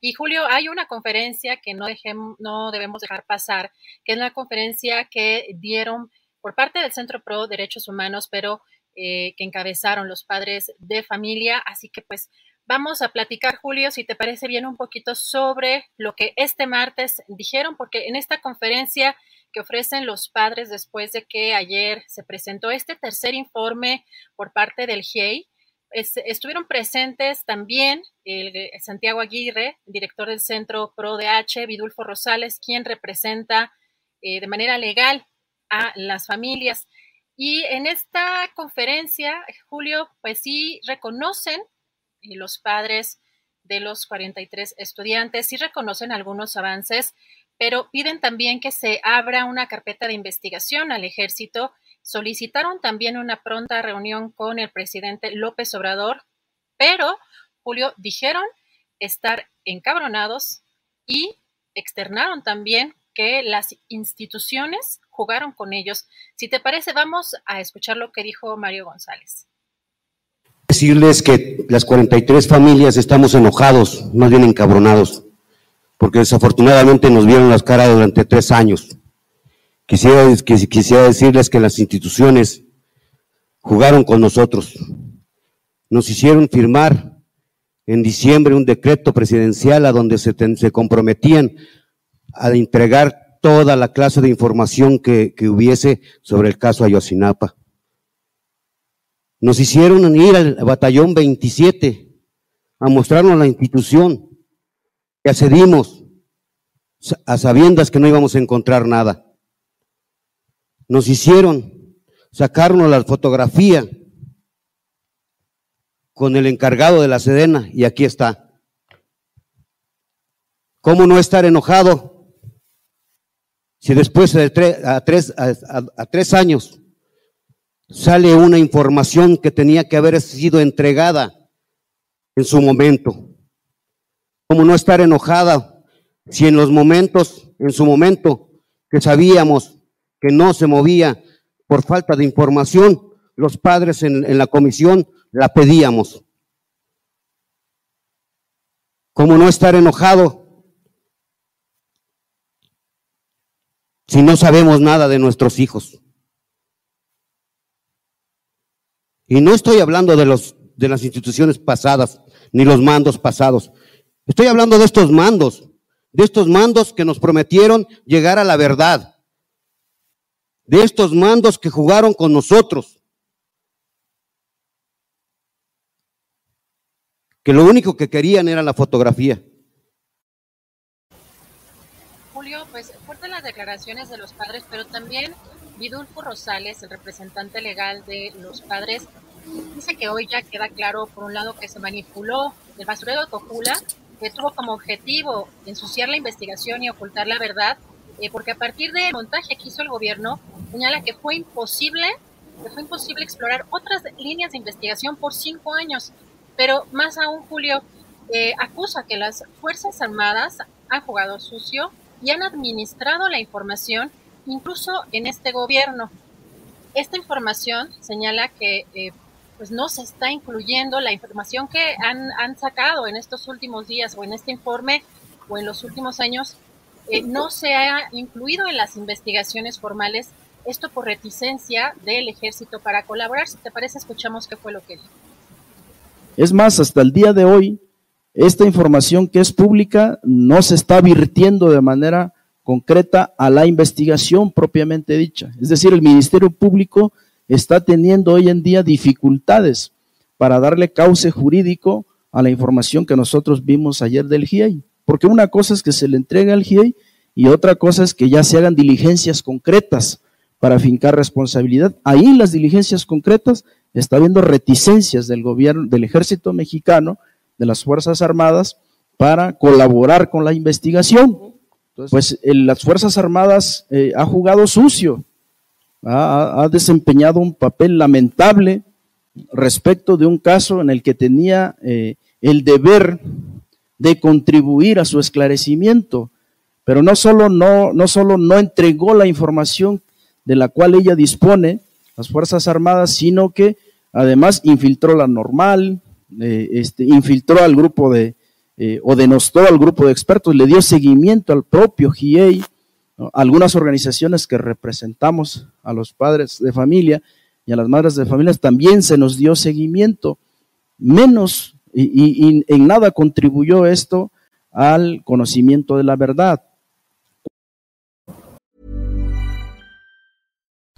Y Julio, hay una conferencia que no, dejemos, no debemos dejar pasar, que es la conferencia que dieron por parte del Centro Pro Derechos Humanos, pero eh, que encabezaron los padres de familia. Así que pues vamos a platicar, Julio, si te parece bien, un poquito sobre lo que este martes dijeron, porque en esta conferencia que ofrecen los padres después de que ayer se presentó este tercer informe por parte del GIEI, estuvieron presentes también el, eh, Santiago Aguirre, director del Centro ProDH, Vidulfo Rosales, quien representa eh, de manera legal a las familias. Y en esta conferencia, Julio, pues sí reconocen eh, los padres de los 43 estudiantes, sí reconocen algunos avances, pero piden también que se abra una carpeta de investigación al ejército solicitaron también una pronta reunión con el presidente López Obrador, pero, Julio, dijeron estar encabronados y externaron también que las instituciones jugaron con ellos. Si te parece, vamos a escuchar lo que dijo Mario González. Decirles que las 43 familias estamos enojados, más bien encabronados, porque desafortunadamente nos vieron las caras durante tres años. Quisiera, quisiera decirles que las instituciones jugaron con nosotros. Nos hicieron firmar en diciembre un decreto presidencial a donde se, comprometían a entregar toda la clase de información que, que hubiese sobre el caso Ayotzinapa. Nos hicieron ir al batallón 27 a mostrarnos la institución y accedimos a sabiendas que no íbamos a encontrar nada nos hicieron sacarnos la fotografía con el encargado de la Sedena y aquí está. ¿Cómo no estar enojado si después de tres, a, tres, a tres años sale una información que tenía que haber sido entregada en su momento? ¿Cómo no estar enojada si en los momentos, en su momento, que sabíamos que no se movía por falta de información, los padres en, la comisión la pedíamos. ¿Cómo no estar enojado si no sabemos nada de nuestros hijos? Y no estoy hablando de, los, de las instituciones pasadas, ni los mandos pasados. Estoy hablando de estos mandos, de estos mandos que nos prometieron llegar a la verdad de estos mandos que jugaron con nosotros. Que lo único que querían era la fotografía. Julio, pues fuertes las declaraciones de los padres, pero también Vidulfo Rosales, el representante legal de los padres, dice que hoy ya queda claro, por un lado, que se manipuló el basurero de Cojula, que tuvo como objetivo ensuciar la investigación y ocultar la verdad, eh, porque a partir del montaje que hizo el gobierno, señala que fue imposible, que fue imposible explorar otras líneas de investigación por cinco años. Pero más aún, Julio, eh, acusa que las Fuerzas Armadas han jugado sucio y han administrado la información incluso en este gobierno. Esta información señala que eh, pues no se está incluyendo la información que han, han, sacado en estos últimos días o en este informe o en los últimos años eh, no se ha incluido en las investigaciones formales, esto por reticencia del ejército para colaborar. Si te parece, escuchamos qué fue lo que dijo. Es más, hasta el día de hoy, esta información que es pública no se está virtiendo de manera concreta a la investigación propiamente dicha. Es decir, el Ministerio Público está teniendo hoy en día dificultades para darle cauce jurídico a la información que nosotros vimos ayer del GIEI. Porque una cosa es que se le entregue al GIEI y otra cosa es que ya se hagan diligencias concretas para fincar responsabilidad. Ahí en las diligencias concretas está habiendo reticencias del gobierno, del ejército mexicano, de las Fuerzas Armadas, para colaborar con la investigación. Pues las Fuerzas Armadas eh, ha jugado sucio, ha, desempeñado un papel lamentable respecto de un caso en el que tenía eh, el deber de contribuir a su esclarecimiento, pero no solo no, no solo no entregó la información de la cual ella dispone, las Fuerzas Armadas, sino que además infiltró la normal, eh, este, infiltró al grupo de, eh, o denostó al grupo de expertos, le dio seguimiento al propio GIEI, algunas organizaciones que representamos a los padres de familia y a las madres de familia también se nos dio seguimiento, menos y, en nada contribuyó esto al conocimiento de la verdad.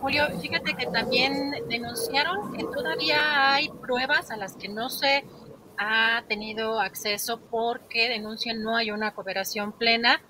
Julio, fíjate que también denunciaron que todavía hay pruebas a las que no se ha tenido acceso porque denuncian no hay una cooperación plena.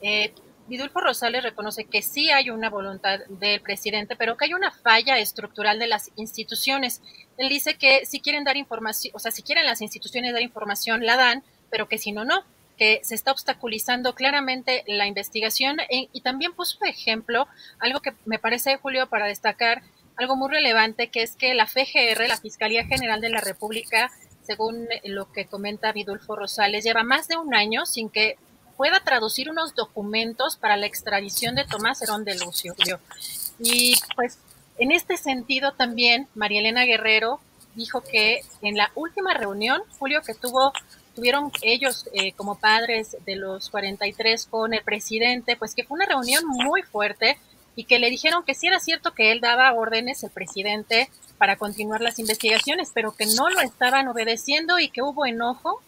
Eh, Vidulfo Rosales reconoce que sí hay una voluntad del presidente, pero que hay una falla estructural de las instituciones. Él dice que si quieren dar información, o sea, si quieren las instituciones dar información, la dan, pero que si no, no que se está obstaculizando claramente la investigación y también puso ejemplo algo que me parece, Julio, para destacar, algo muy relevante, que es que la FGR, la Fiscalía General de la República, según lo que comenta Vidulfo Rosales, lleva más de un año sin que pueda traducir unos documentos para la extradición de Tomás Herón de Lucio. Y pues en este sentido también María Elena Guerrero dijo que en la última reunión, Julio, que tuvo tuvieron ellos eh, como padres de los 43 con el presidente, pues que fue una reunión muy fuerte y que le dijeron que sí era cierto que él daba órdenes, el presidente, para continuar las investigaciones, pero que no lo estaban obedeciendo y que hubo enojo,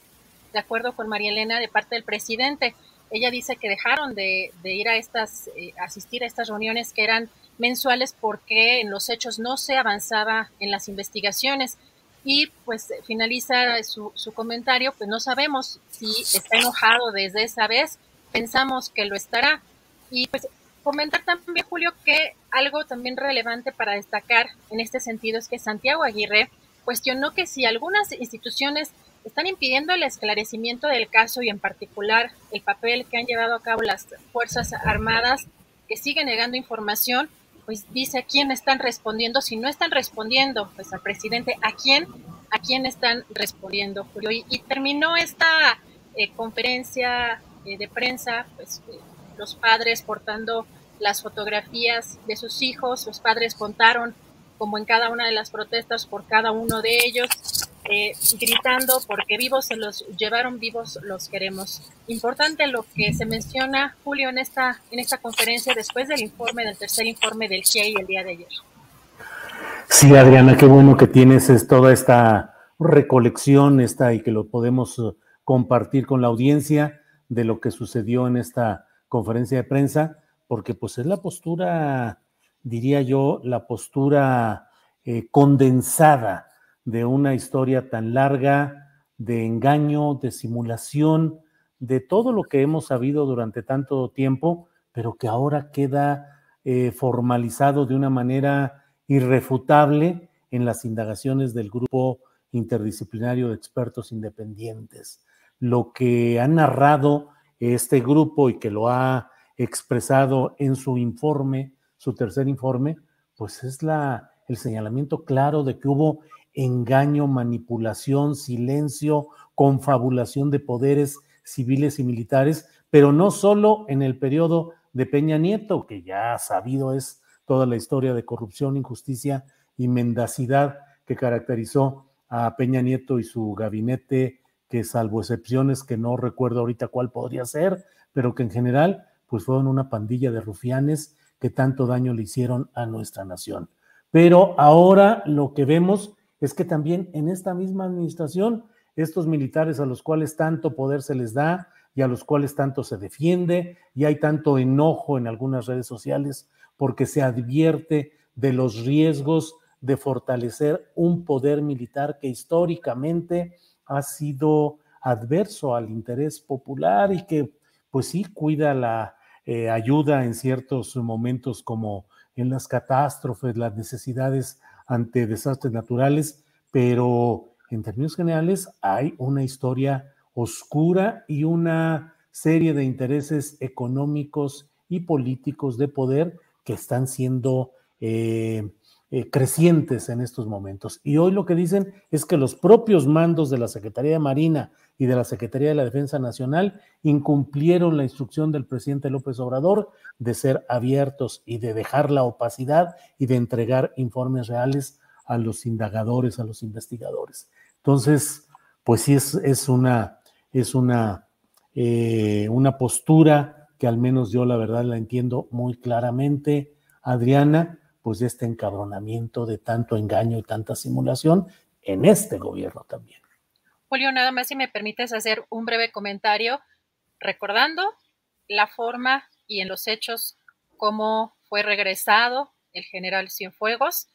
de acuerdo con María Elena, de parte del presidente. Ella dice que dejaron de, ir a estas, eh, asistir a estas reuniones que eran mensuales porque en los hechos no se avanzaba en las investigaciones y pues finaliza su, su, comentario, pues no sabemos si está enojado desde esa vez, pensamos que lo estará. Y pues comentar también, Julio, que algo también relevante para destacar en este sentido es que Santiago Aguirre cuestionó que si algunas instituciones están impidiendo el esclarecimiento del caso y en particular el papel que han llevado a cabo las Fuerzas Armadas, que siguen negando información, pues dice a quién están respondiendo, si no están respondiendo, pues al presidente, a quién, a quién están respondiendo, Julio. Y, terminó esta eh, conferencia eh, de prensa, pues eh, los padres portando las fotografías de sus hijos, los padres contaron como en cada una de las protestas por cada uno de ellos, eh, gritando porque vivos se los llevaron, vivos los queremos. Importante lo que se menciona, Julio, en esta, en esta conferencia después del informe, del tercer informe del GIEI el día de ayer. Sí, Adriana, qué bueno que tienes toda esta recolección esta y que lo podemos eh, compartir con la audiencia de lo que sucedió en esta conferencia de prensa, porque pues es la postura, diría yo, la postura eh, condensada de una historia tan larga de engaño, de simulación, de todo lo que hemos sabido durante tanto tiempo, pero que ahora queda eh, formalizado de una manera irrefutable en las indagaciones del grupo interdisciplinario de expertos independientes. Lo que ha narrado este grupo y que lo ha expresado en su informe, su tercer informe, pues es la, el señalamiento claro de que hubo engaño, manipulación, silencio, confabulación de poderes civiles y militares, pero no solo en el periodo de Peña Nieto, que ya sabido es toda la historia de corrupción, injusticia y mendacidad que caracterizó a Peña Nieto y su gabinete, que salvo excepciones que no recuerdo ahorita cuál podría ser, pero que en general pues fueron una pandilla de rufianes que tanto daño le hicieron a nuestra nación. Pero ahora lo que vemos es que también en esta misma administración, estos militares a los cuales tanto poder se les da y a los cuales tanto se defiende, y hay tanto enojo en algunas redes sociales porque se advierte de los riesgos de fortalecer un poder militar que históricamente ha sido adverso al interés popular y que pues sí cuida la eh, ayuda en ciertos momentos como en las catástrofes, las necesidades ante desastres naturales, pero en términos generales hay una historia oscura y una serie de intereses económicos y políticos de poder que están siendo eh, eh, crecientes en estos momentos. Y hoy lo que dicen es que los propios mandos de la Secretaría de Marina y de la Secretaría de la Defensa Nacional incumplieron la instrucción del presidente López Obrador de ser abiertos y de dejar la opacidad y de entregar informes reales a los indagadores, a los investigadores. Entonces, pues sí es, es una, es una, eh, una postura que al menos yo la verdad la entiendo muy claramente, Adriana, pues de este encabronamiento de tanto engaño y tanta simulación en este gobierno también. Julio, nada más si me permites hacer un breve comentario recordando la forma y en los hechos cómo fue regresado el general Cienfuegos.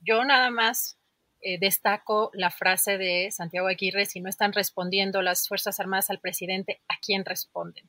Yo nada más eh, destaco la frase de Santiago Aguirre, si no están respondiendo las Fuerzas Armadas al presidente, ¿a quién responden?